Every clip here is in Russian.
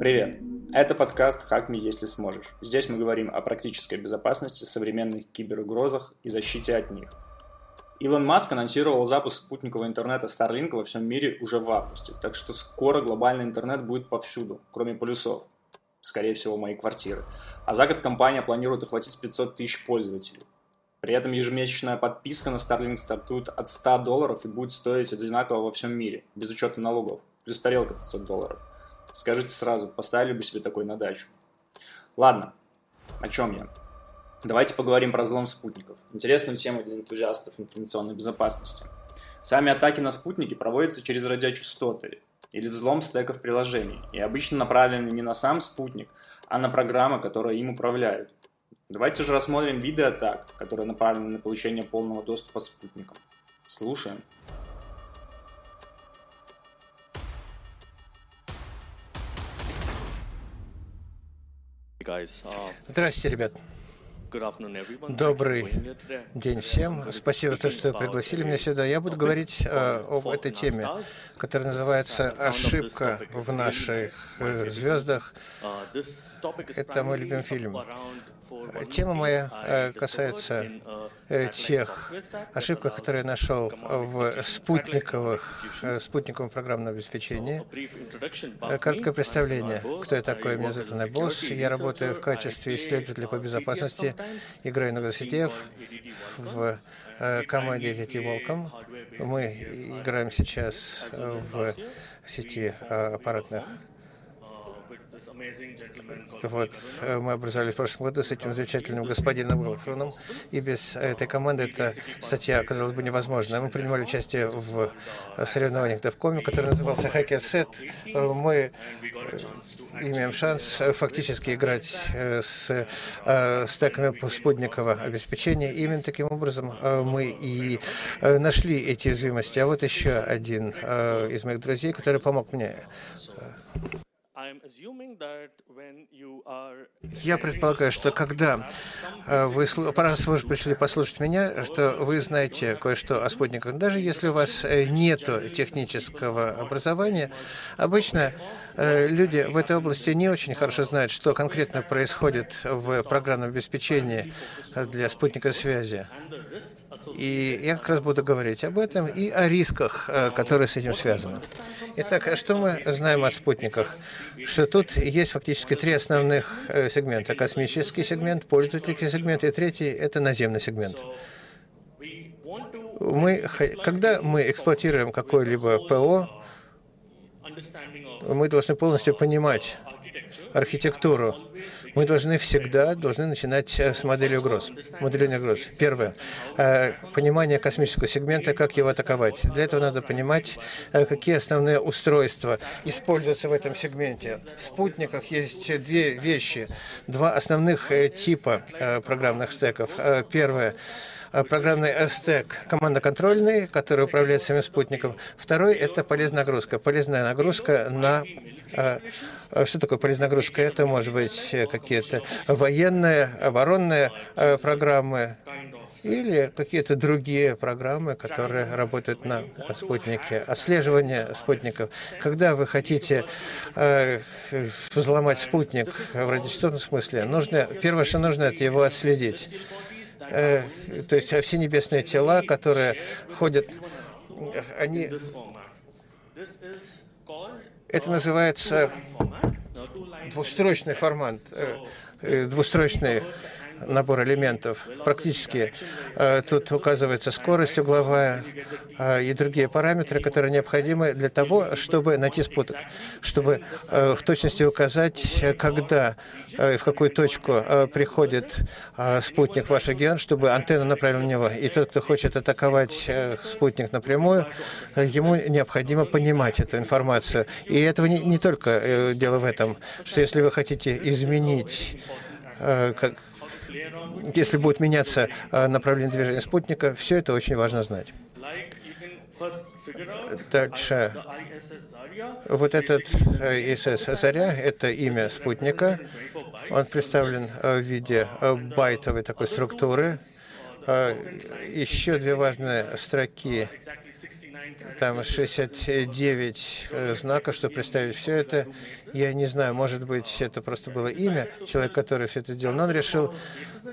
Привет! Это подкаст «Хак me, если сможешь». Здесь мы говорим о практической безопасности, современных киберугрозах и защите от них. Илон Маск анонсировал запуск спутникового интернета Starlink во всем мире уже в августе, так что скоро глобальный интернет будет повсюду, кроме полюсов. Скорее всего, моей квартиры. А за год компания планирует охватить 500 тысяч пользователей. При этом ежемесячная подписка на Starlink стартует от 100 долларов и будет стоить одинаково во всем мире, без учета налогов. Плюс тарелка 500 долларов. Скажите сразу, поставили бы себе такой на дачу? Ладно, о чем я? Давайте поговорим про взлом спутников. Интересную тему для энтузиастов информационной безопасности. Сами атаки на спутники проводятся через радиочастоты или взлом стеков приложений и обычно направлены не на сам спутник, а на программы, которые им управляют. Давайте же рассмотрим виды атак, которые направлены на получение полного доступа спутникам. Слушаем. Здравствуйте, ребят. Добрый день всем. Спасибо то, что пригласили меня сюда. Я буду говорить э, об этой теме, которая называется «Ошибка в наших э, звездах». Это мой любимый фильм. Тема моя э, касается э, тех ошибок, которые я нашел в спутниковых, э, спутниковом программном обеспечении. Короткое представление, кто я такой. Меня зовут Анна Босс. Я работаю в качестве исследователя по безопасности, играю на велосипедах в команде DT Volcom. Мы играем сейчас в сети аппаратных вот, э, мы образовались в прошлом году с этим замечательным господином Голфроном, и без этой команды эта статья оказалась бы невозможна. Мы принимали участие в соревнованиях Девкоме, который назывался Set. Мы э, имеем шанс фактически играть э, с стеками спутникового обеспечения. Именно таким образом мы и нашли эти уязвимости. А вот еще один из моих друзей, который помог мне я предполагаю, что когда э, вы, раз вы пришли послушать меня, что вы знаете кое-что о спутниках. Даже если у вас э, нет технического образования, обычно э, люди в этой области не очень хорошо знают, что конкретно происходит в программном обеспечении для спутниковой связи. И я как раз буду говорить об этом и о рисках, которые с этим связаны. Итак, что мы знаем о спутниках? Что тут есть фактически три основных э, сегмента. Космический сегмент, пользовательский сегмент и третий — это наземный сегмент. Мы, когда мы эксплуатируем какое-либо ПО, мы должны полностью понимать архитектуру мы должны всегда должны начинать э, с модели угроз, моделирования угроз. Первое. Э, понимание космического сегмента, как его атаковать. Для этого надо понимать, э, какие основные устройства используются в этом сегменте. В спутниках есть две вещи, два основных типа программных стеков. Первое программный стек командно-контрольный, который управляет самим спутником. Второй — это полезная нагрузка. Полезная нагрузка на а, а что такое полезная нагрузка? Это может быть какие-то военные, оборонные программы или какие-то другие программы, которые работают на спутнике. Отслеживание спутников. Когда вы хотите э, взломать спутник в радиочастотном смысле, нужно, первое, что нужно, это его отследить. Э, то есть все небесные тела, которые ходят, они это называется двустрочный формат, э, э, двустрочный набор элементов. Практически э, тут указывается скорость угловая э, и другие параметры, которые необходимы для того, чтобы найти спуток, чтобы э, в точности указать, когда и в какую точку приходит спутник в ваш регион, чтобы антенна направила на него. И тот, кто хочет атаковать спутник напрямую, ему необходимо понимать эту информацию. И этого не, не только дело в этом, что если вы хотите изменить как, если будет меняться э, направление движения спутника, все это очень важно знать. Дальше. Вот этот э, ИСС «Заря» — это имя спутника. Он представлен э, в виде байтовой такой структуры. Еще две важные строки. Там 69 знаков, чтобы представить все это. Я не знаю, может быть, это просто было имя человека, который все это сделал, но он решил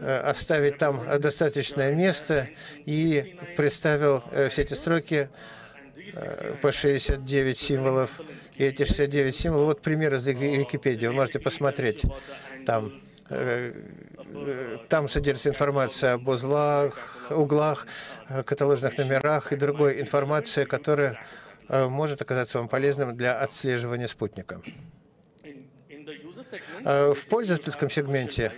оставить там достаточное место и представил все эти строки по 69 символов. И эти 69 символов, вот пример из Википедии, вы можете посмотреть. Там, э, э, там содержится информация об узлах, углах, каталожных номерах и другой информация, которая э, может оказаться вам полезным для отслеживания спутника. В пользовательском сегменте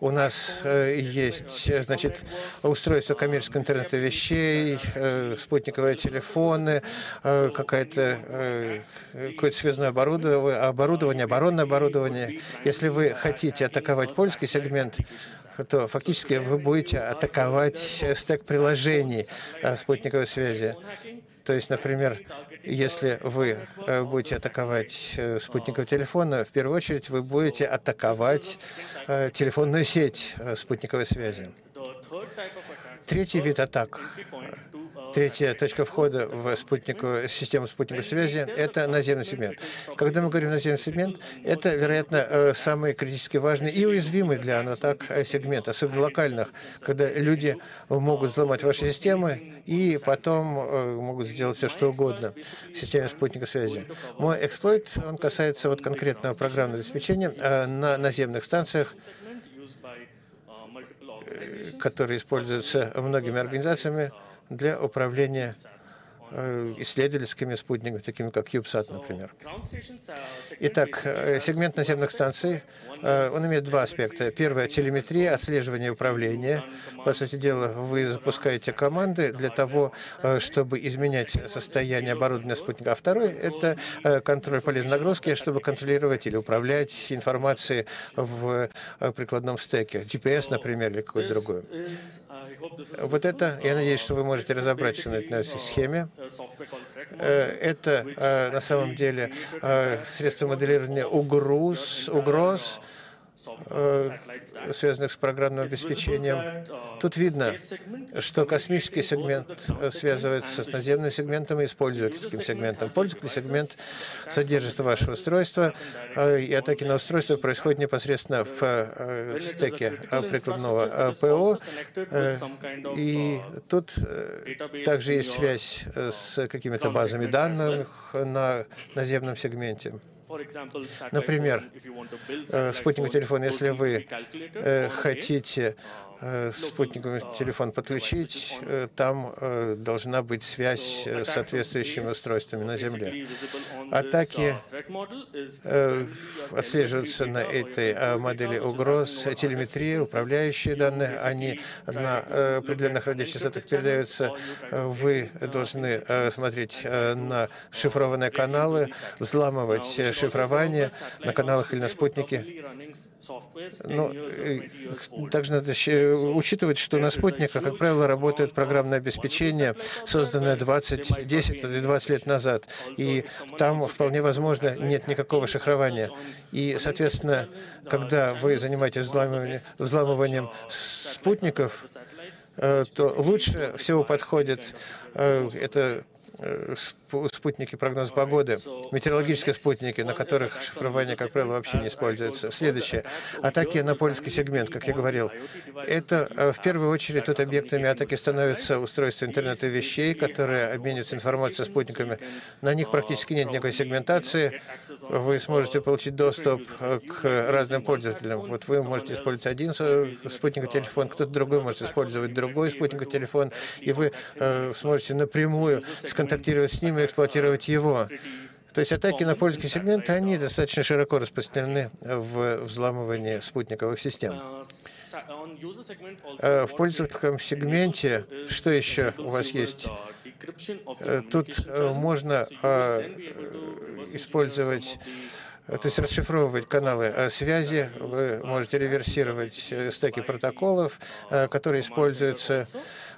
у нас э, есть значит, устройство коммерческого интернета вещей, э, спутниковые телефоны, э, какое-то какое связное оборудование, оборудование, оборонное оборудование. Если вы хотите атаковать польский сегмент, то фактически вы будете атаковать стек приложений спутниковой связи. То есть, например, если вы э, будете атаковать э, спутниковый телефон, в первую очередь вы будете атаковать э, телефонную сеть спутниковой связи. Третий вид атак Третья точка входа в спутниковую, систему спутниковой связи – это наземный сегмент. Когда мы говорим наземный сегмент, это, вероятно, э, самый критически важный и уязвимый для атак э, сегмент, особенно локальных, когда люди могут взломать ваши системы и потом э, могут сделать все, что угодно в системе спутниковой связи. Мой эксплойт, он касается вот конкретного программного обеспечения на наземных станциях, которые используются многими организациями, для управления исследовательскими спутниками, такими как CubeSat, например. Итак, э, сегмент наземных станций, э, он имеет два аспекта. Первое — телеметрия, отслеживание и управление. По сути дела, вы запускаете команды для того, чтобы изменять состояние оборудования спутника. А второй — это контроль полезной нагрузки, чтобы контролировать или управлять информацией в прикладном стеке, GPS, например, или какой-то другой. Вот это, я надеюсь, что вы можете разобраться на этой схеме. Э, это э, на самом деле э, средство моделирования угроз, угроз Э, связанных с программным обеспечением. Тут видно, что космический сегмент связывается с наземным сегментом и пользовательским сегментом. Пользовательский сегмент содержит ваше устройство, э, и атаки на устройство происходят непосредственно в э, стеке прикладного ПО. И тут также есть связь с какими-то базами данных на наземном сегменте. Например, э, спутниковый телефон, если вы э, хотите Э, спутниковый телефон подключить, э, там э, должна быть связь с соответствующими устройствами на Земле. Атаки отслеживаются на этой модели угроз. Телеметрия, управляющие данные, они на определенных радиочастотах передаются. Вы должны смотреть на шифрованные каналы, взламывать шифрование на каналах или на спутнике. Но также надо учитывать, что на спутниках, как правило, работает программное обеспечение, созданное 20, 10 или 20 лет назад. И там вполне возможно нет никакого шифрования. И, соответственно, когда вы занимаетесь взламыванием, взламыванием спутников, э, то лучше всего подходит э, это Э, спутники прогноз погоды, метеорологические спутники, на которых шифрование, как правило, вообще не используется. Следующее. Атаки на польский сегмент, как я говорил. Это э, в первую очередь тут объектами атаки становятся устройства интернета вещей, которые обмениваются информацией спутниками. На них практически нет никакой сегментации. Вы сможете получить доступ э, к разным пользователям. Вот вы можете использовать один спутниковый телефон, кто-то другой может использовать другой спутниковый телефон, и вы сможете напрямую сконтролировать контактировать с ним и эксплуатировать его. То есть атаки на польский сегмент, они достаточно широко распространены в взламывании спутниковых систем. Э, в пользовательском сегменте, что еще у вас есть? Э, тут э, можно использовать то есть расшифровывать каналы связи, вы можете реверсировать стеки протоколов, которые используются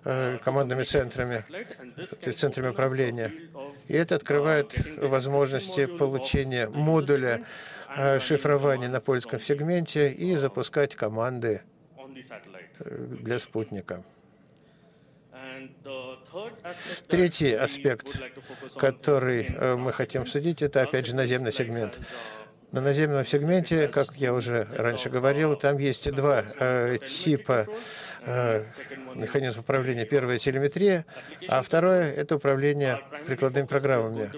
Э, командными центрами, центрами управления. И это открывает возможности получения модуля э, шифрования на польском сегменте и запускать команды э, для спутника. Третий аспект, который мы хотим обсудить, это опять же наземный сегмент. На наземном сегменте, как я уже раньше говорил, там есть два э, типа э, механизма управления. Первое — телеметрия, а второе — это управление прикладными программами.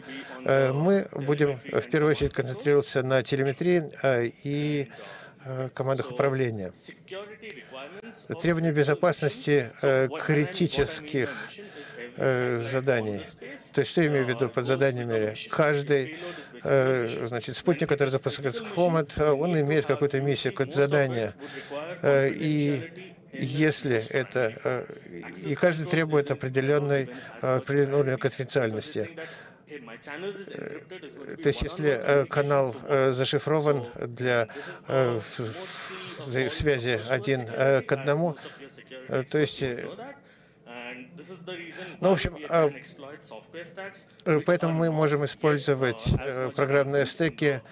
Э, мы будем в первую очередь концентрироваться на телеметрии э, и Э, командах управления. Требования безопасности э, критических э, заданий. То есть что я имею в виду под заданиями? Каждый значит, спутник, который запускается в Хомат, он имеет какую-то миссию, какое-то задание. И если это... И каждый требует определенной, определенной конфиденциальности. Э, то есть, если э, канал э, зашифрован для связи один к одному, то есть ну, в общем, а, поэтому мы можем использовать программные стеки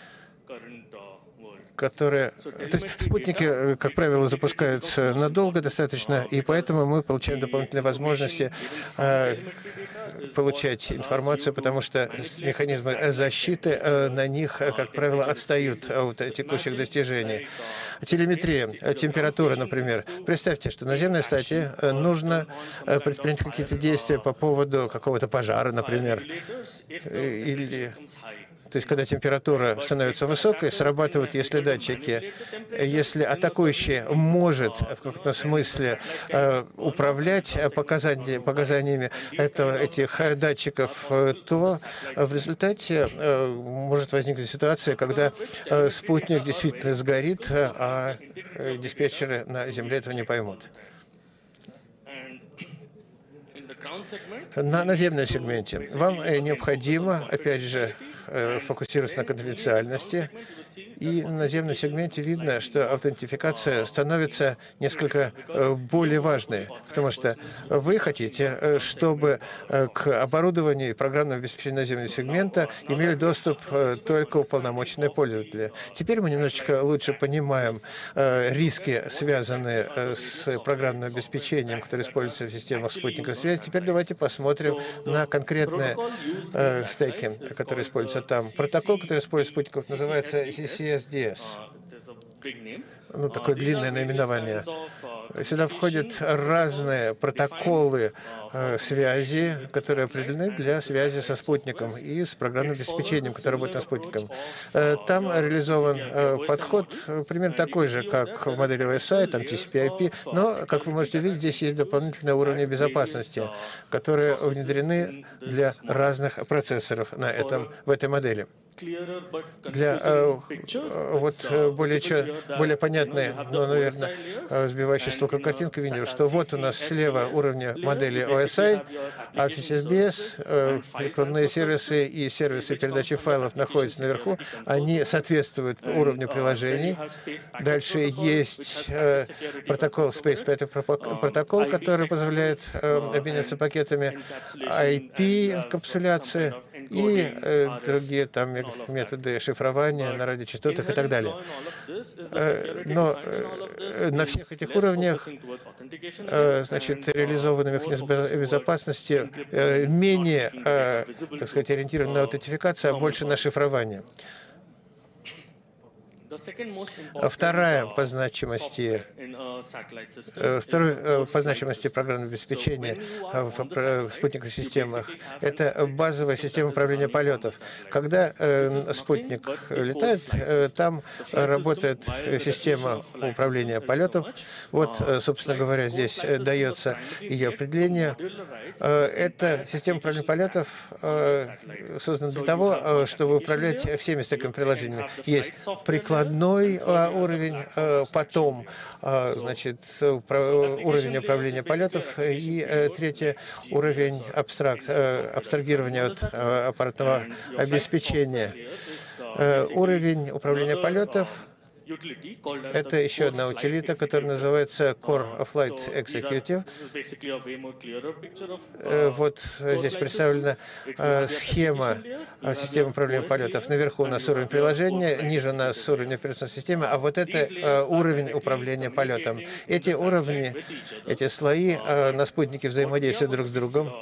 которые... То есть спутники, э, как правило, запускаются надолго достаточно, и поэтому мы получаем дополнительные возможности э, получать информацию, потому что механизмы защиты э, на них, как правило, отстают от текущих достижений. Телеметрия, температура, например. Представьте, что на земной статии нужно предпринять какие-то действия по поводу какого-то пожара, например, или то есть, когда температура становится высокой, срабатывают, если датчики, если атакующий может в каком-то смысле э, управлять показаниями, показаниями этого, этих датчиков, то в результате э, может возникнуть ситуация, когда э, спутник действительно сгорит, а диспетчеры на Земле этого не поймут. На наземном сегменте вам необходимо, опять же, Э, фокусируется на конфиденциальности. И на наземном сегменте видно, что аутентификация становится несколько э, более важной, потому что вы хотите, э, чтобы к оборудованию и программному обеспечению наземного сегмента имели доступ только уполномоченные пользователи. Теперь мы немножечко лучше понимаем риски, связанные с программным обеспечением, которое используется в системах спутниковой связи. Теперь давайте посмотрим на конкретные стеки, которые используются там. Протокол, который использует спутников, называется CCSDS ну, такое длинное наименование. Сюда входят разные протоколы э, связи, которые определены для связи со спутником и с программным обеспечением, которое работает на спутником. Э, там реализован э, подход примерно такой же, как в модели OSI, там TCP-IP, но, как вы можете видеть, здесь есть дополнительные уровни безопасности, которые внедрены для разных процессоров на этом, в этой модели для э, вот э, более, более понятной, но, наверное, э, сбивающей с толку картинка видим, что вот у нас слева уровня модели OSI, а в CSBS прикладные сервисы и сервисы передачи файлов находятся наверху, они соответствуют уровню приложений. Дальше есть протокол Space протокол, который позволяет обмениваться пакетами IP-инкапсуляции и э, другие там методы шифрования на радиочастотах и так далее. Э, но э, на всех этих уровнях значит, реализованы механизм безопасности менее, так сказать, ориентирован на аутентификацию, а больше на шифрование. Вторая по значимости, э, второй э, по значимости программного обеспечения в спутниковых системах — это базовая система управления полетов. Когда э, спутник летает, там работает система управления полетом. Вот, собственно говоря, здесь дается ее определение. Эта система управления полетов создана для того, чтобы управлять всеми стеками приложениями. Есть приклад прикладной а, уровень, а, потом, а, значит, уровень управления полетов и э, третий уровень абстракт, э, абстрагирования от аппаратного обеспечения. Э, уровень управления полетов Это еще одна утилита, которая называется Core of Flight Executive. Э, вот здесь представлена э, схема э, системы управления полетов. Наверху у нас уровень приложения, ниже у нас уровень операционной системы, а вот это уровень управления полетом. Эти уровни, эти слои на спутнике взаимодействуют друг с другом.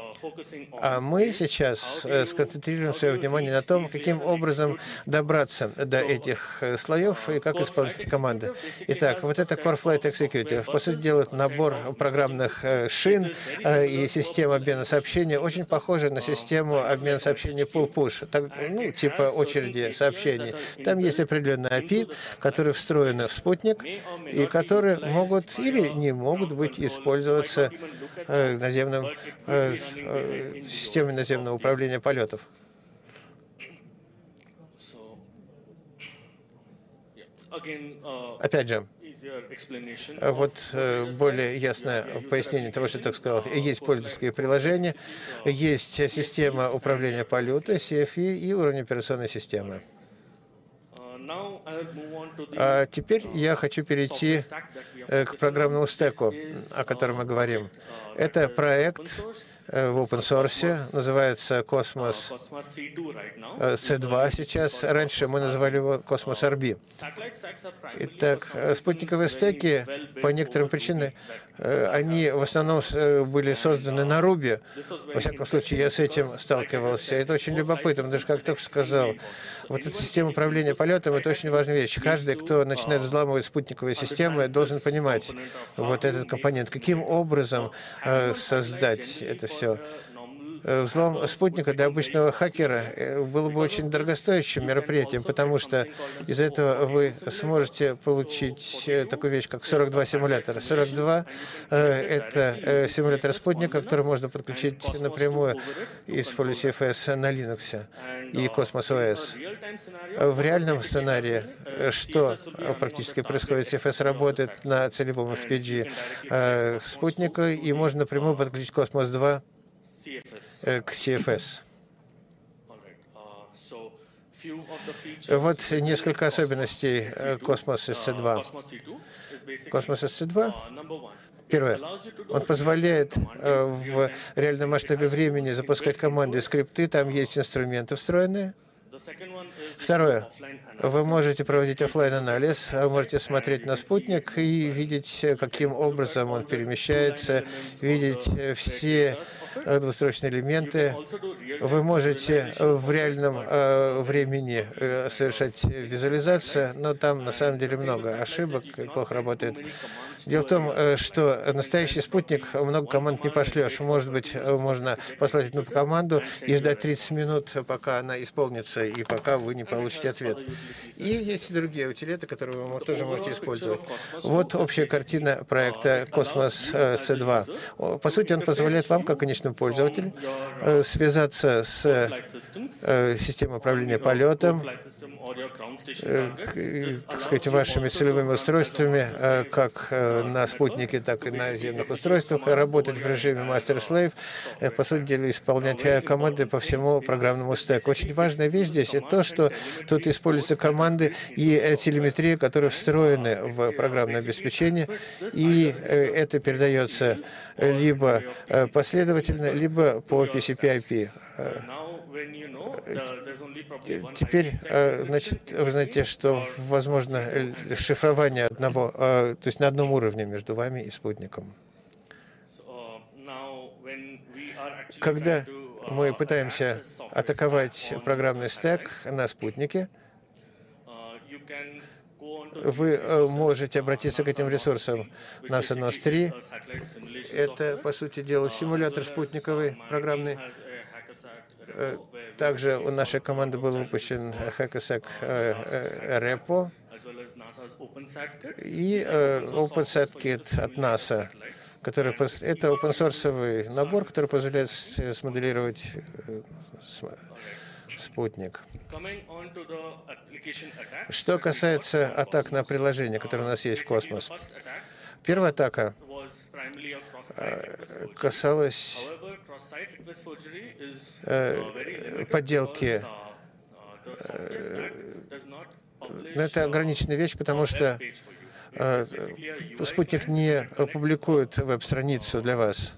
А мы сейчас сконцентрируем свое внимание на том, каким образом добраться до этих слоев и как исполнить эти команды. Итак, вот это Core Flight Executive. По сути дела, набор программных шин и система обмена сообщений очень похожа на систему обмена сообщений pull-push, ну, типа очереди сообщений. Там есть определенные API, которые встроены в спутник и которые могут или не могут быть использоваться э, наземным, э, системой наземного управления полетов. Опять же, вот э, более ясное пояснение того, что я так сказал. Есть пользовательское приложение, есть система управления полета, cFE и уровень операционной системы. А теперь я хочу перейти э, к программному стеку, о котором мы говорим. Это проект в open source, называется Космос C2 э, сейчас. Раньше мы называли его Космос RB. Итак, э, спутниковые стеки по некоторым причинам, они в основном были созданы на Ruby. Во всяком случае, я с этим сталкивался. Это очень любопытно, потому что, как только сказал, вот эта система управления полетом — это очень важная вещь. Каждый, кто начинает взламывать спутниковые системы, должен понимать вот этот компонент, каким образом создать это все все. Э, взлом спутника для обычного хакера э, было бы очень дорогостоящим мероприятием, потому что из этого вы сможете получить э, такую вещь, как 42 симулятора. 42 — это симулятор спутника, который можно подключить напрямую, используя CFS на Linux и Cosmos OS. В реальном сценарии, что практически происходит, CFS работает на целевом FPG спутника, и можно напрямую подключить Cosmos 2 Э, к CFS. Э, вот несколько особенностей э, Космос SC2. Космос SC2 Первое. Он позволяет э, в реальном масштабе времени запускать команды скрипты. Там есть инструменты встроенные. Второе. Вы можете проводить офлайн анализ вы можете смотреть на спутник и видеть, каким образом он перемещается, видеть все двустрочные элементы. Вы можете в реальном э, времени э, совершать визуализацию, но там на самом деле много ошибок, плохо работает. Дело в том, э, что настоящий спутник много команд не пошлешь. Может быть, можно послать одну команду и ждать 30 минут, пока она исполнится, и пока вы не получите ответ. И есть и другие утилиты, которые вы тоже можете использовать. Вот общая картина проекта Космос C2. По сути, он позволяет вам, как конечному пользователю, э, связаться с э, системой управления полетом, так сказать, вашими целевыми устройствами, как на спутнике, так и на наземных устройствах, работать в режиме мастер-слейв, по сути дела, исполнять команды по всему программному стеку. Очень важная вещь здесь — это то, что тут используются команды и телеметрия, которые встроены в программное обеспечение, и это передается либо последовательно, либо по TCP-IP. Теперь, э, значит, вы знаете, что возможно шифрование одного, э, то есть на одном уровне между вами и спутником. Когда мы пытаемся атаковать программный стек на спутнике, вы э, можете обратиться к этим ресурсам. NASA NOS 3 — это, по сути дела, симулятор спутниковый программный. Э, также у нашей команды был выпущен Hackasec Repo и OpenSat Kit от NASA, который, это open-source набор, который позволяет смоделировать э, спутник. Что касается атак на приложение, которые у нас есть в космос, первая атака э, касалась э, подделки. это ограниченная вещь, потому что э, спутник не публикует веб-страницу для вас.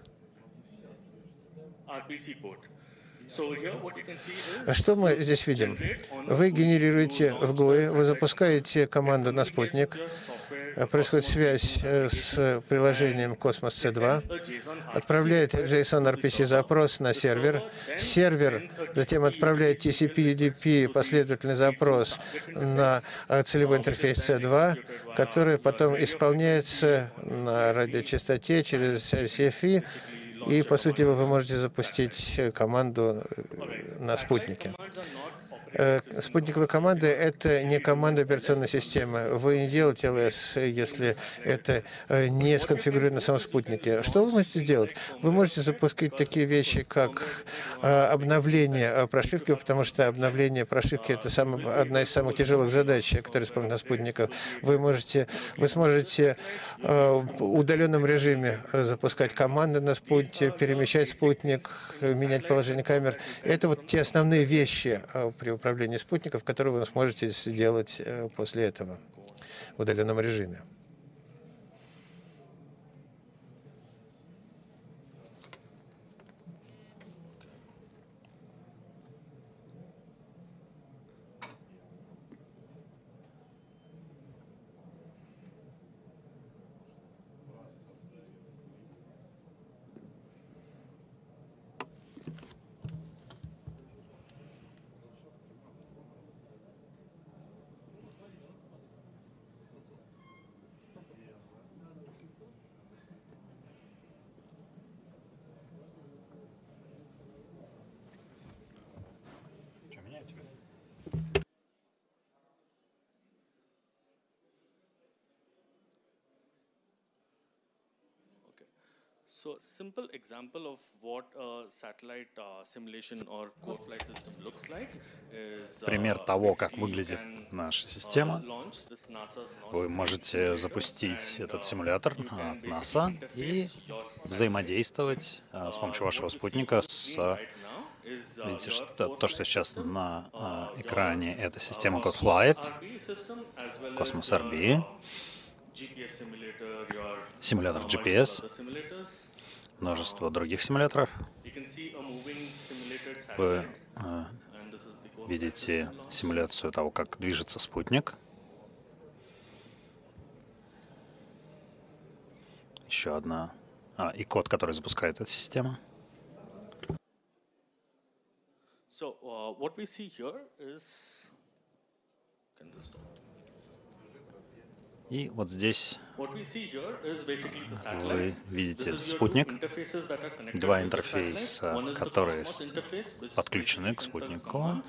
А что мы здесь видим? Вы генерируете в GUI, вы запускаете команду на спутник, происходит связь э, с приложением Cosmos C2, отправляет JSON RPC запрос на сервер, сервер затем отправляет TCP UDP последовательный запрос на э, целевой интерфейс C2, который потом исполняется на радиочастоте через CFI и, по сути, вы можете запустить команду на спутнике. Э, спутниковые команды — это не команда операционной системы. Вы не делаете ЛС, если это э, не сконфигурировано на самом спутнике. Что вы можете сделать? Вы можете запускать такие вещи, как э, обновление прошивки, потому что обновление прошивки — это самая, одна из самых тяжелых задач, которые исполняют на спутниках. Вы можете, вы сможете в удаленном режиме запускать команды на спутнике, перемещать спутник, менять положение камер. Это вот те основные вещи при управления спутников, которые вы сможете сделать э, после этого в удаленном режиме. So simple example of what a satellite uh, simulation or core flight system looks like is, uh, Пример того, как выглядит наша система. Вы можете запустить этот симулятор от NASA и взаимодействовать с помощью вашего спутника с Видите, что, то, что сейчас на э, экране, это система CodeFlight, Cosmos RB, симулятор GPS, множество других симуляторов. Вы э, видите симуляцию того, как движется спутник. Еще одна. А, и код, который запускает эта система. So, uh, what we see here is... Can this stop? И вот здесь вы видите спутник, два интерфейса, которые подключены к спутнику,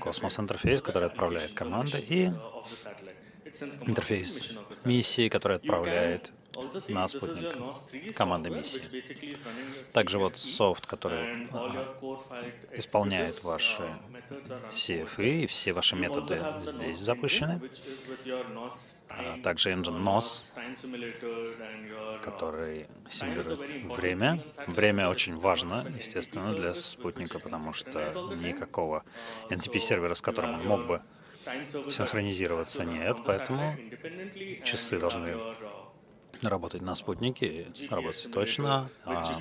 космос-интерфейс, который отправляет команды, и интерфейс миссии, который отправляет на спутник команды миссии. Также вот софт, который исполняет ваши CFE, и все ваши методы здесь запущены. А также engine NOS, который симулирует время. Время очень важно, естественно, для спутника, потому что никакого NTP-сервера, с которым он мог бы синхронизироваться, нет, поэтому часы должны работать на спутнике, работать точно. А...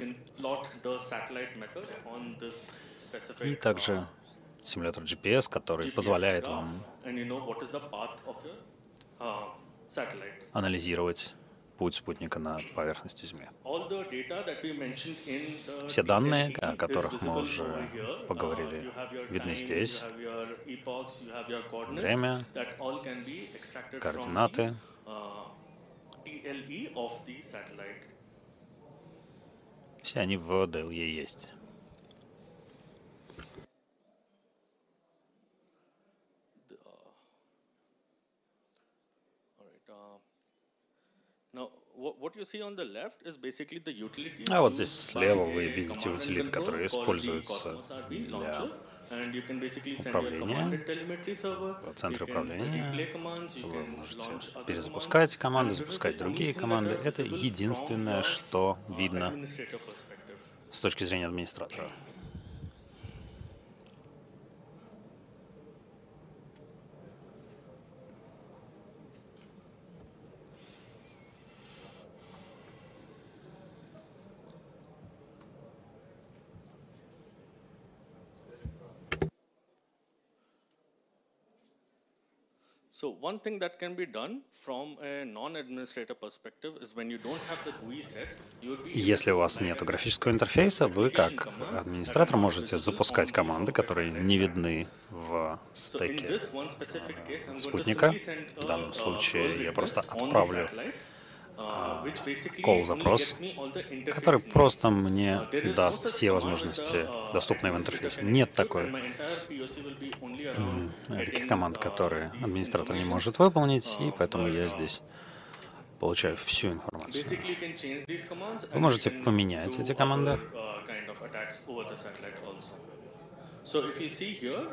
И также симулятор GPS, который позволяет вам анализировать путь спутника на поверхности Земли. Все данные, о которых мы уже поговорили, видны здесь. Время, координаты, DLE of the satellite. Все они в DLE есть. А. Вот здесь слева вы видите утилиты, которые используются для управления, в центре управления. Вы можете перезапускать команды, запускать другие команды. Это единственное, что видно с точки зрения администратора. So one thing that can be done from a non-administrator perspective is when you don't have the GUI set, you would be Если у вас нет графического интерфейса, вы как администратор можете запускать команды, которые не видны в стеке спутника. В данном uh, случае я просто отправлю uh, call запрос, который просто мне Uh, даст все возможности, uh, доступные в интерфейсе. Нет такой таких команд, uh, которые администратор не может выполнить, и Uh, поэтому я uh, здесь получаю всю информацию. Вы можете поменять эти команды. uh,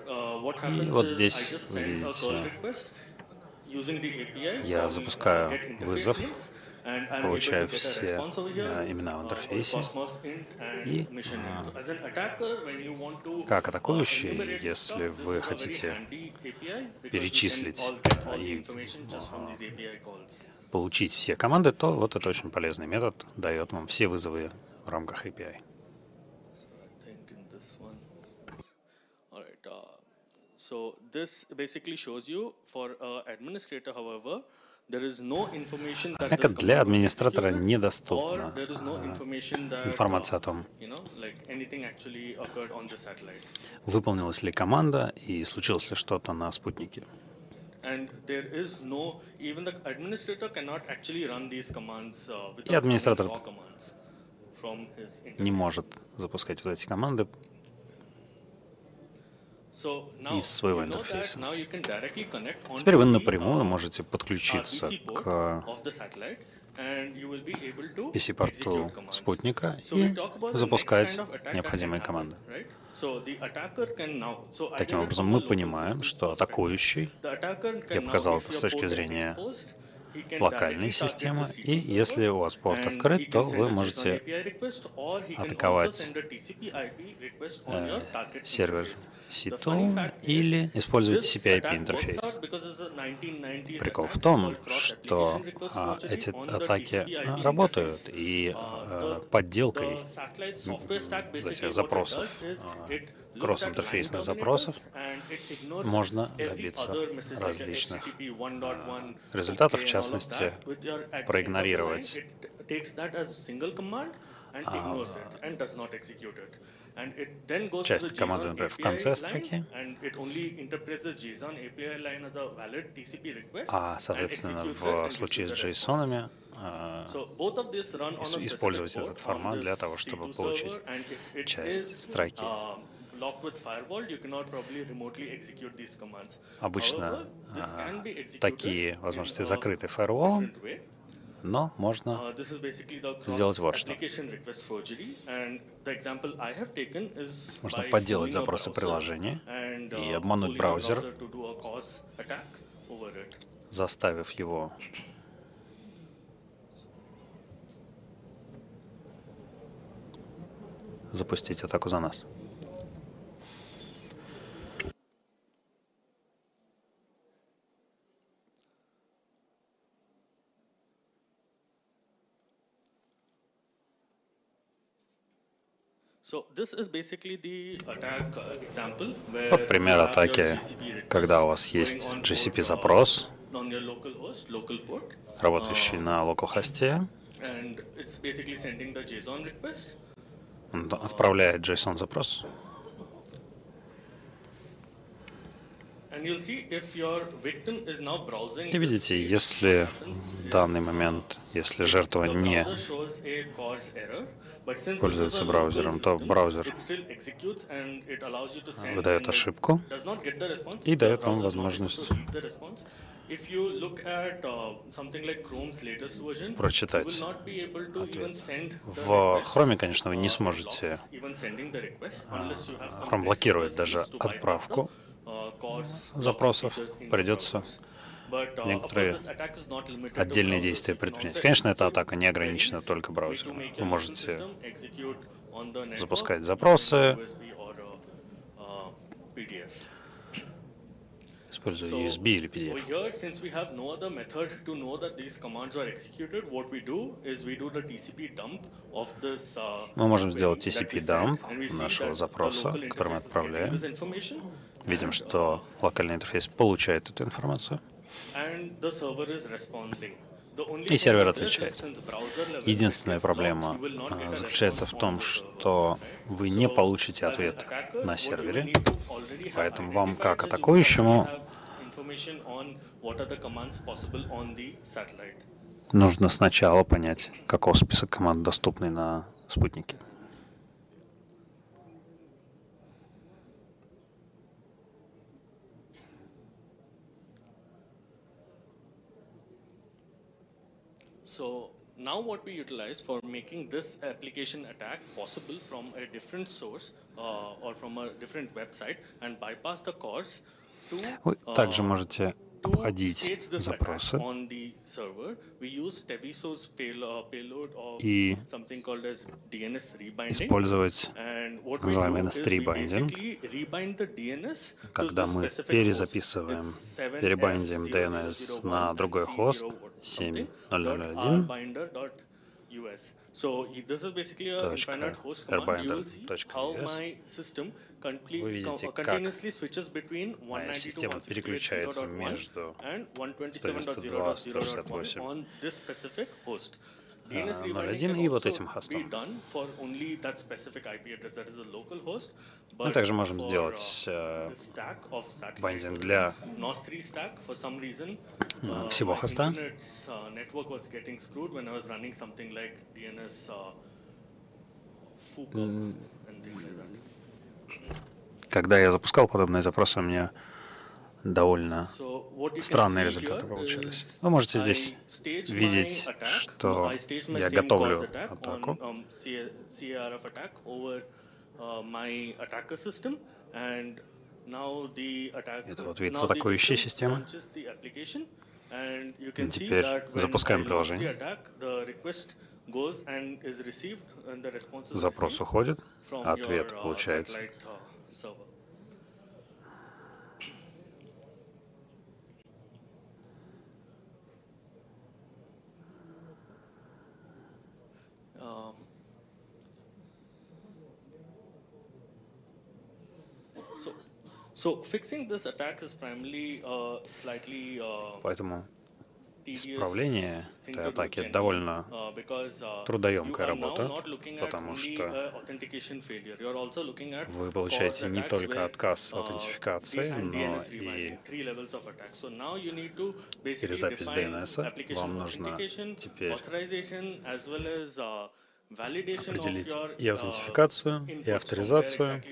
uh, happens вот здесь вы видите, я uh, запускаю вызов, получаю все, э, имена в uh, интерфейсе. И, а, Как uh, атакующий, если вы хотите перечислить и, получить все команды, то вот это очень полезный метод, дает вам все вызовы в рамках API. Uh, so this basically shows you for uh, administrator, however, Однако для администратора недоступна информация о uh, том, выполнилась ли команда и случилось ли что-то на спутнике. Uh, И администратор Не может запускать вот эти команды из своего интерфейса. Теперь вы напрямую uh, можете подключиться к PC-порту спутника и запускать необходимые команды. Таким образом, мы понимаем, что атакующий Я показал это с точки зрения target системы, и C2 если у вас порт открыт, то вы можете атаковать сервер interface. The funny C2 fact is, или использовать TCP/IP интерфейс. out because it's a 1990s Прикол в том, что а, эти атаки а, работают, и Uh, а, подделкой этих запросов, а, кросс-интерфейсных запросов можно добиться различных HTTP 1.1, результатов, в частности, проигнорировать. часть команды, например, в конце строки, а, соответственно, в случае с. JSON а, использовать этот формат для того, чтобы C2 получить часть строки. Uh. Обычно а, такие возможности закрыты фаерволом, но можно Uh, сделать вот что. Можно подделать запросы приложения и uh, обмануть браузер. заставив его запустить атаку за нас. So this is basically the attack uh, example where Вот пример атаки, когда у вас есть GCP-запрос, uh, работающий на localhost, он отправляет JSON-запрос, And you'll see if your victim is now browsing и видите, если в данный момент, если жертва не пользуется браузером, то браузер выдает ошибку и дает вам возможность uh, прочитать the В Chrome, конечно, вы не uh, сможете. Chrome блокирует даже отправку uh, запросов. Придется uh, некоторые отдельные действия предпринять. Конечно, эта атака не ограничена только браузером. Вы можете запускать запросы. Uh, uh, используя USB или PDF. Uh, Мы можем сделать TCP dump нашего запроса, который мы отправляем. Видим, что локальный интерфейс получает эту информацию. И сервер отвечает. Единственная проблема а, заключается в том, что вы не получите ответ на сервере, поэтому вам, как атакующему, нужно сначала понять, каков список команд, доступный на спутнике. So now what we utilize for making this application attack possible from a different source uh, or from a different website and bypass the cores to Вы uh, также можете обходить запросы uh, и использовать называемый do is NS3 we binding, basically rebind the DNS to когда мы перезаписываем, It's 7F00001 перебайндим DNS на другой хост, C0 or something, 7001, rbinder.us. So y- this is basically a Точка infinite host command. You will see how rbinder.us. my system complete, Вы видите, как моя система переключается 192.168.0.1 между and 192.168 127.0.0.1 on this specific host. DNS А, rebinding 0.1 can и вот этим хостом. Мы также можем сделать uh, э, hosts, для NOS3 stack for some reason. uh, uh, всего хоста. uh, uh. Когда я запускал подобные запросы, у меня довольно странные результаты получались. Вы можете здесь видеть, что я готовлю атаку. um, uh. Это вот вид the атакующей системы. Теперь запускаем приложение. the attack, the request goes and is received, and the response is Запрос received уходит, from ответ your, uh, получается. satellite, uh, server. Uh, So, so fixing this attack is primarily uh, slightly uh, Поэтому исправление этой атаки довольно uh, uh, трудоемкая работа, потому что вы получаете не только отказ uh, аутентификации, но и перезапись DNS. -а. Вам нужно теперь uh, определить и uh, аутентификацию, и авторизацию,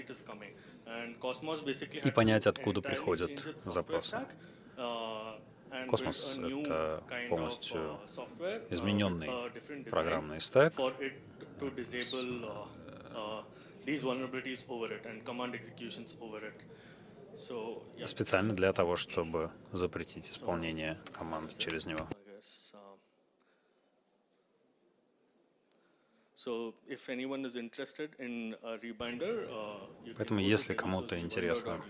и понять, откуда приходят запросы. uh, Космос это полностью uh, uh, измененный программный стек, uh, uh, специально для того, чтобы запретить исполнение команд через него. I guess. uh, So, if anyone is interested in a rebinder, uh, you can Поэтому если кому-то интересно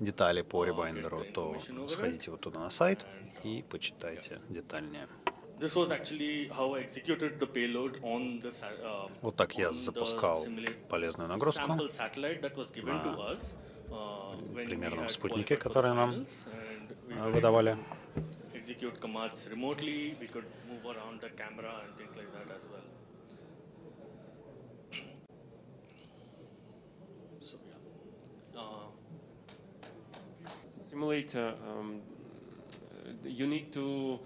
детали по э, ребайндеру, то сходите вот туда на сайт и почитайте детальнее. Э, Вот так я запускал полезную нагрузку на э, примерном спутнике, который нам э, выдавали. Execute commands remotely. We could move around the camera and things like that as well. So yeah. Uh, Simulate, uh, um, you need to,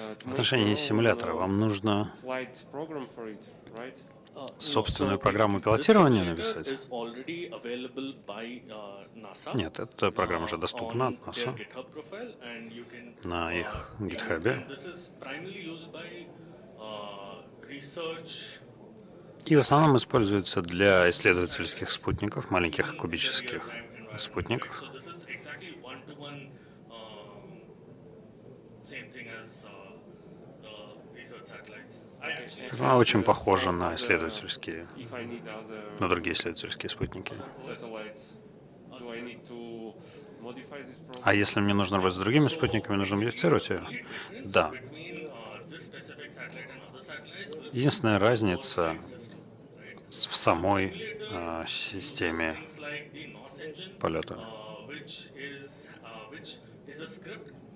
uh, to В отношении симулятора uh, вам нужно Uh, собственную программу пилотирования написать? uh, Нет, эта программа уже uh, доступна от. GitHub can, На uh, их uh, research И в основном используется для исследовательских спутников, маленьких кубических спутников. um, same thing as Она очень похожа на исследовательские, на другие исследовательские спутники. А если мне нужно работать с другими спутниками, нужно модифицировать ее? Да. between uh, this specific satellite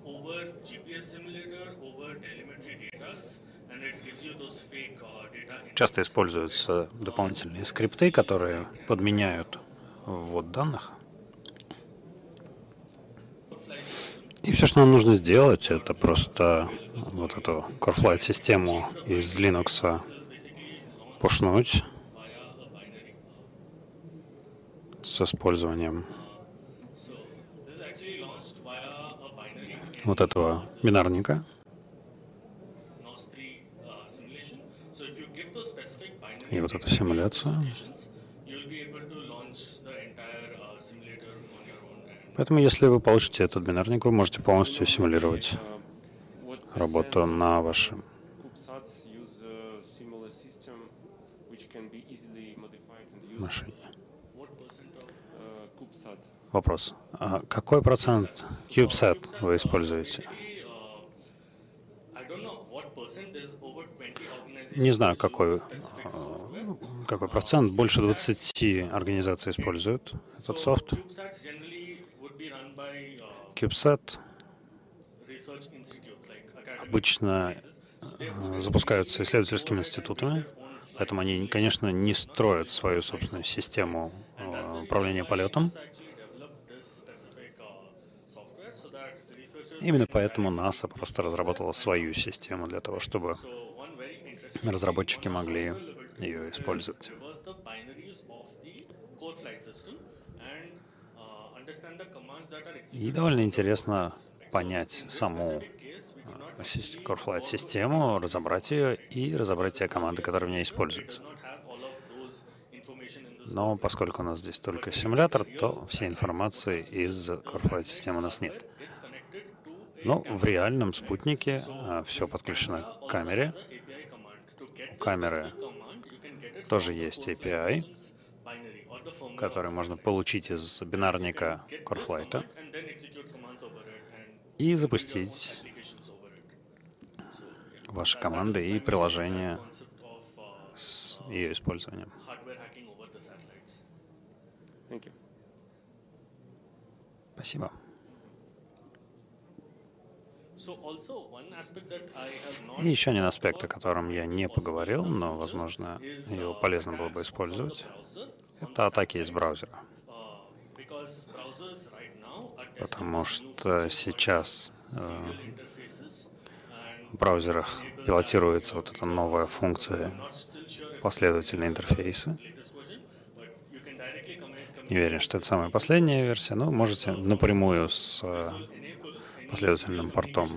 and other satellites will Единственная разница system, right? в самой э, системе полета. Часто используются дополнительные скрипты, которые подменяют ввод данных. И все, что нам нужно сделать, это просто вот эту CoreFlight систему из Linux пушнуть с использованием вот этого бинарника. И вот эту симуляцию. Поэтому, если вы получите этот бинарник, вы можете полностью симулировать работу на вашем машине. Вопрос. А какой процент CubeSat вы используете? Не знаю, какой, какой процент. Больше 20 организаций используют этот софт. CubeSat обычно э, запускаются исследовательскими институтами, поэтому они, конечно, не строят свою собственную систему э, управления полетом. Именно поэтому НАСА просто разработала свою систему для того, чтобы разработчики могли ее использовать. И довольно интересно понять саму CoreFlight систему, разобрать ее и разобрать те команды, которые в ней используются. Но поскольку у нас здесь только симулятор, то всей информации из CoreFlight системы у нас нет. Но в реальном спутнике а, все подключено к камере. У камеры тоже есть API, который можно получить из бинарника CoreFlight и запустить ваши команды и приложения с ее использованием. Спасибо. И еще один аспект, о котором я не поговорил, но, возможно, его полезно было бы использовать, это атаки из браузера. Потому что сейчас э, в браузерах пилотируется вот эта новая функция последовательные интерфейсы. Не уверен, что это самая последняя версия, но можете напрямую с э, последовательным портом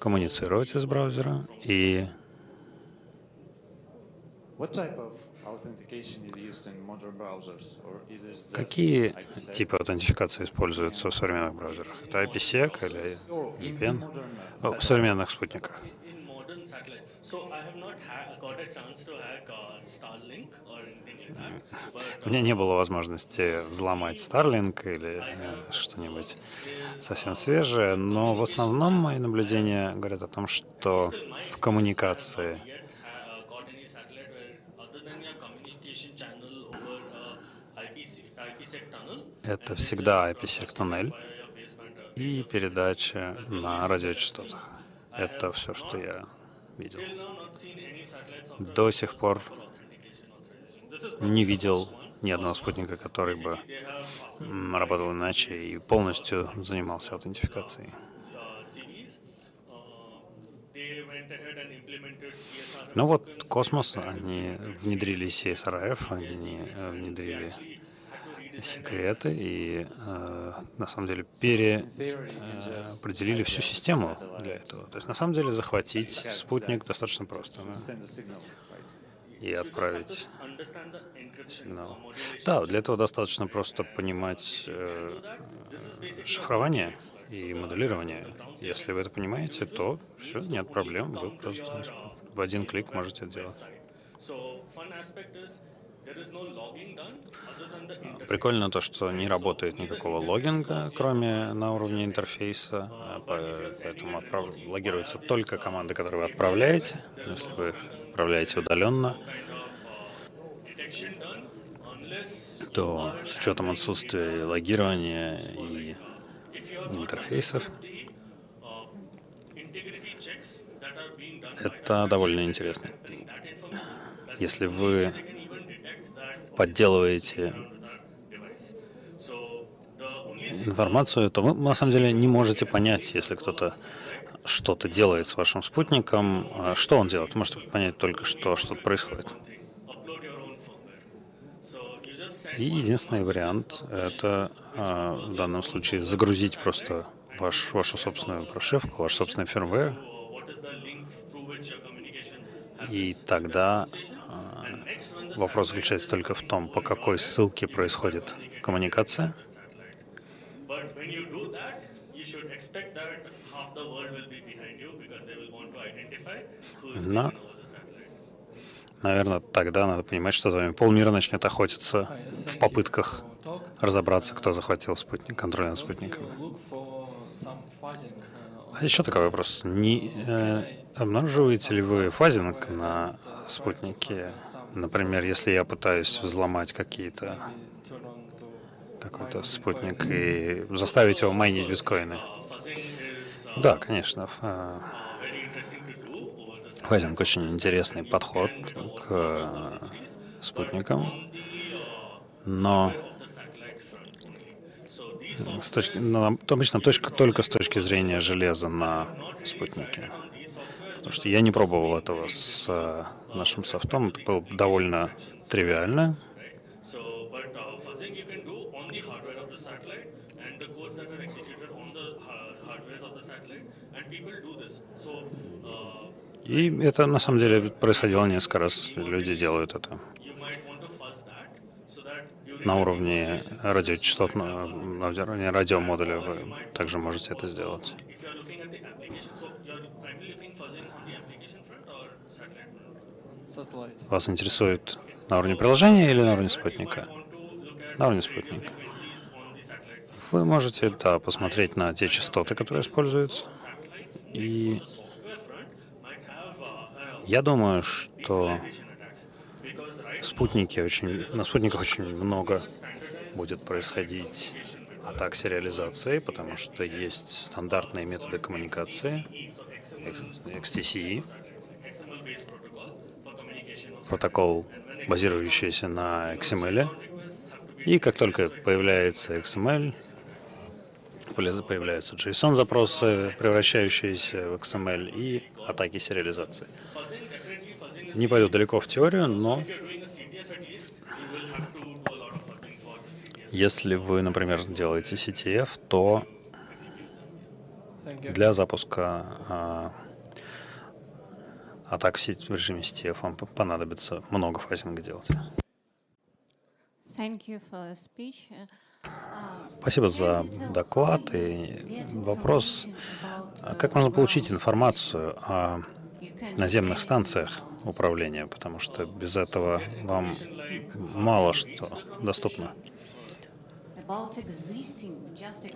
коммуницировать из браузера и Какие типы аутентификации используются в современных браузерах? Это IPsec или VPN? О, в современных спутниках. У меня не было возможности взломать Starlink или что-нибудь совсем свежее, но в основном мои наблюдения говорят о том, что в коммуникации. это всегда IPsec туннель и передача на радиочастотах. Это все, что я видел. До сих пор не видел ни одного спутника, который бы работал иначе и полностью занимался аутентификацией. Ну вот, космос, они внедрили CSRF, они э, внедрили секреты и э, на самом деле переопределили э, всю систему для этого. То есть на самом деле захватить спутник достаточно просто. Да? И отправить сигнал. Да, для этого достаточно просто понимать э, шифрование и моделирование. Если вы это понимаете, то все, нет проблем, вы просто в один клик можете это делать. Прикольно то, что не работает никакого логинга, кроме на уровне интерфейса, а поэтому отправ... логируются только команды, которые вы отправляете, если вы их отправляете удаленно. то с учетом отсутствия логирования и интерфейсов, это довольно интересно. Если вы подделываете информацию, то вы на самом деле не можете понять, если кто-то что-то делает с вашим спутником, а что он делает. Можете понять только, что что-то происходит. И единственный вариант — это а, в данном случае загрузить просто ваш, вашу собственную прошивку, ваш собственный фирмвер, и тогда вопрос заключается только в том, по какой ссылке происходит коммуникация. Но, наверное, тогда надо понимать, что за вами полмира начнет охотиться в попытках разобраться, кто захватил спутник, контроль над спутником. А еще такой вопрос. Не э, обнаруживаете ли вы фазинг на спутнике? Например, если я пытаюсь взломать какие-то какой-то спутник и заставить его майнить биткоины. Да, конечно. Э, фазинг очень интересный подход к спутникам, но с точки, ну, обычно точка, только с точки зрения железа на спутнике. Потому что я не пробовал этого с э, нашим софтом. Это было довольно тривиально. И это на самом деле происходило несколько раз. Люди делают это на уровне радиочастотного, на уровне радиомодуля вы также можете это сделать. Вас интересует на уровне приложения или на уровне спутника? На уровне спутника. Вы можете, да, посмотреть на те частоты, которые используются. И я думаю, что спутники очень, на спутниках очень много будет происходить атак сериализации, потому что есть стандартные методы коммуникации, XTCE, протокол, базирующийся на XML. И как только появляется XML, появляются JSON-запросы, превращающиеся в XML, и атаки сериализации. Не пойду далеко в теорию, но Если вы, например, делаете CTF, то для запуска а, атак в режиме CTF вам понадобится много фазинга делать. Спасибо за доклад и вопрос. А как можно получить информацию о наземных станциях управления, потому что без этого вам мало что доступно.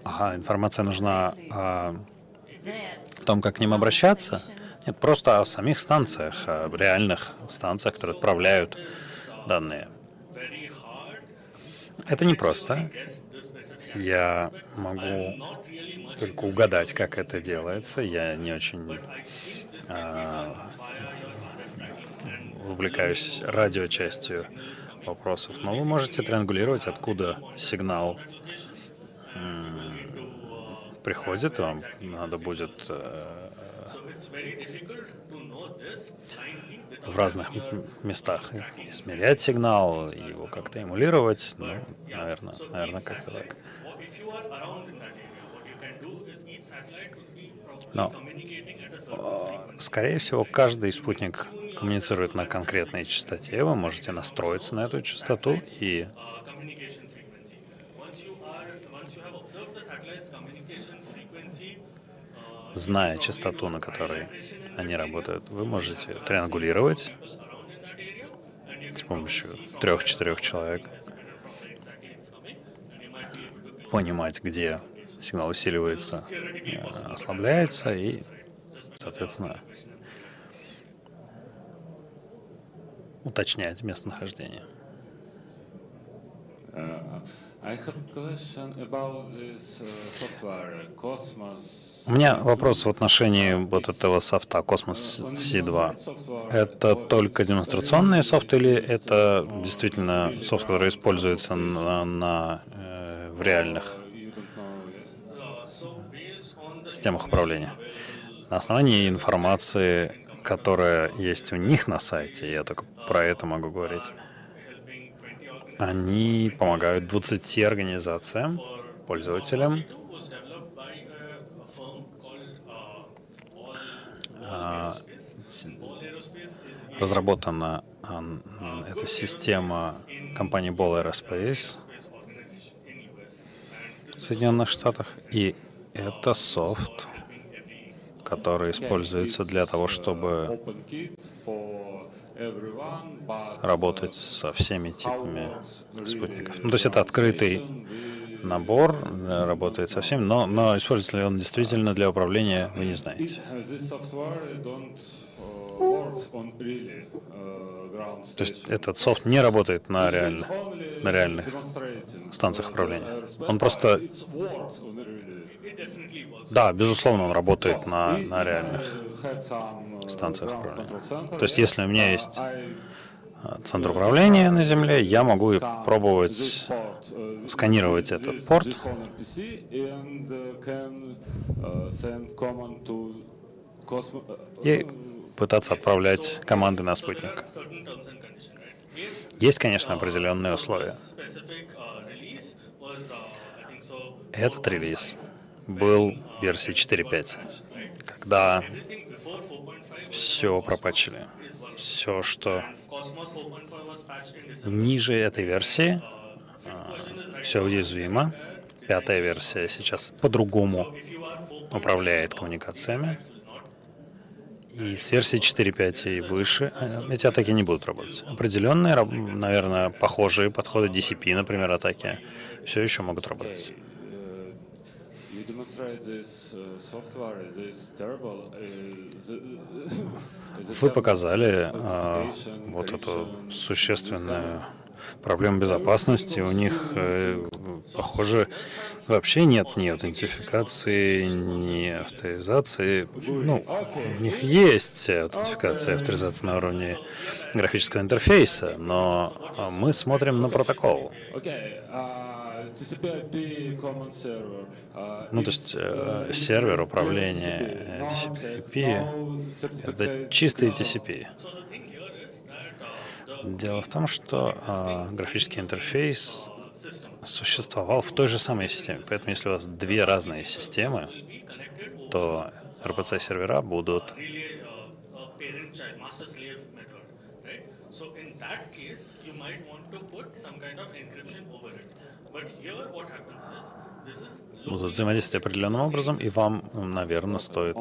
Ага, информация нужна о том, как к ним обращаться? Нет, просто о самих станциях, о реальных станциях, которые отправляют данные. Это непросто. Я могу только угадать, как это делается. Я не очень э, увлекаюсь радиочастью вопросов. Но вы можете триангулировать, откуда сигнал приходит, вам надо будет э, в разных местах измерять сигнал, его как-то эмулировать. Ну, наверное, наверное, как-то так. Но, скорее всего, каждый спутник коммуницирует на конкретной частоте. Вы можете настроиться на эту частоту и зная частоту, на которой они работают, вы можете триангулировать с помощью трех-четырех человек, понимать, где сигнал усиливается, э, ослабляется, и, соответственно, уточнять местонахождение. У меня вопрос в отношении вот этого софта Cosmos C2. Это только демонстрационный софт или это действительно софт, который используется на, на э, в реальных системах управления? На основании информации, которая есть у них на сайте, я только про это могу говорить, они помогают 20 организациям, пользователям, а, разработана эта система компании Ball Aerospace в Соединенных Штатах, и это софт, который используется для того, чтобы работать со всеми типами спутников. Ну, то есть это открытый набор, работает со всеми, но, но используется ли он действительно для управления, вы не знаете. То есть этот софт не работает на, реально, на реальных станциях управления. Он просто... Да, безусловно, он работает на, на реальных станциях управления. То есть если у меня есть а, центр управления на Земле, я могу пробовать сканировать этот порт и пытаться отправлять команды на спутник. Есть, конечно, определенные условия. Этот релиз был версии 4.5, когда все пропачили. Все, что ниже этой версии, а, все уязвимо. Пятая версия сейчас по-другому управляет коммуникациями. И с версии 4.5 и выше э, эти атаки не будут работать. Определенные, наверное, похожие подходы DCP, например, атаки, все еще могут работать. Вы показали а, вот эту существенную проблему безопасности. У них, э, похоже, вообще нет ни аутентификации, ни авторизации. Ну, у них есть аутентификация и авторизация на уровне графического интерфейса, но мы смотрим на протокол. Ну, то есть э, сервер управления TCP — это чистый TCP. Дело в том, что э, графический интерфейс существовал в той же самой системе. Поэтому если у вас две разные системы, то RPC-сервера будут будут взаимодействовать определенным образом, и вам, наверное, стоит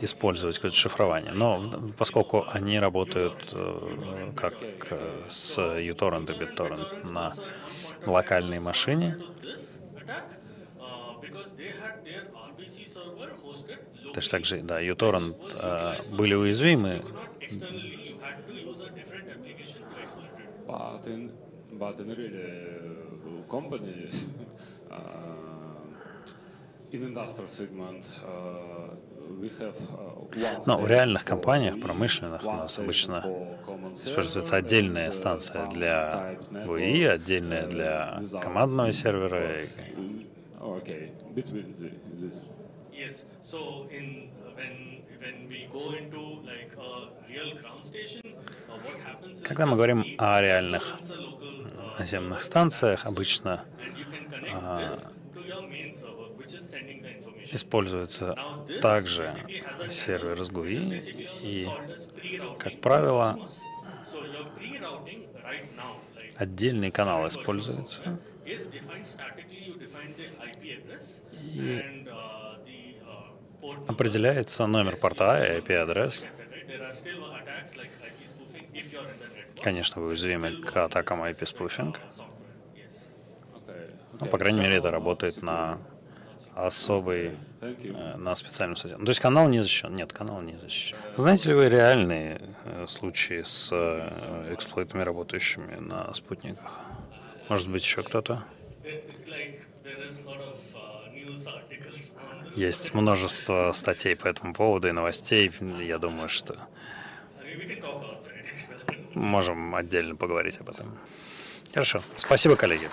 использовать какое-то шифрование. Но поскольку они работают э, как с uTorrent и BitTorrent на локальной машине, точно так же, да, uTorrent э, были уязвимы. But in really company, in industrial segment, но в реальных компаниях, промышленных, у нас обычно используется отдельная станция для ВИ, отдельная для командного сервера. Когда мы говорим о реальных наземных станциях, обычно используется также сервер с GUI, и, как правило, отдельный канал используется, и определяется номер порта и IP-адрес. Конечно, вы уязвимы к атакам IP-спуфинг. Ну, по крайней мере, это работает на особый э, на специальном сайте. Ну, то есть канал не защищен? Нет, канал не защищен. Знаете ли вы реальные э, случаи с э, эксплойтами, работающими на спутниках? Может быть, еще кто-то? Есть множество статей по этому поводу и новостей. Я думаю, что можем отдельно поговорить об этом. Хорошо. Спасибо, коллеги.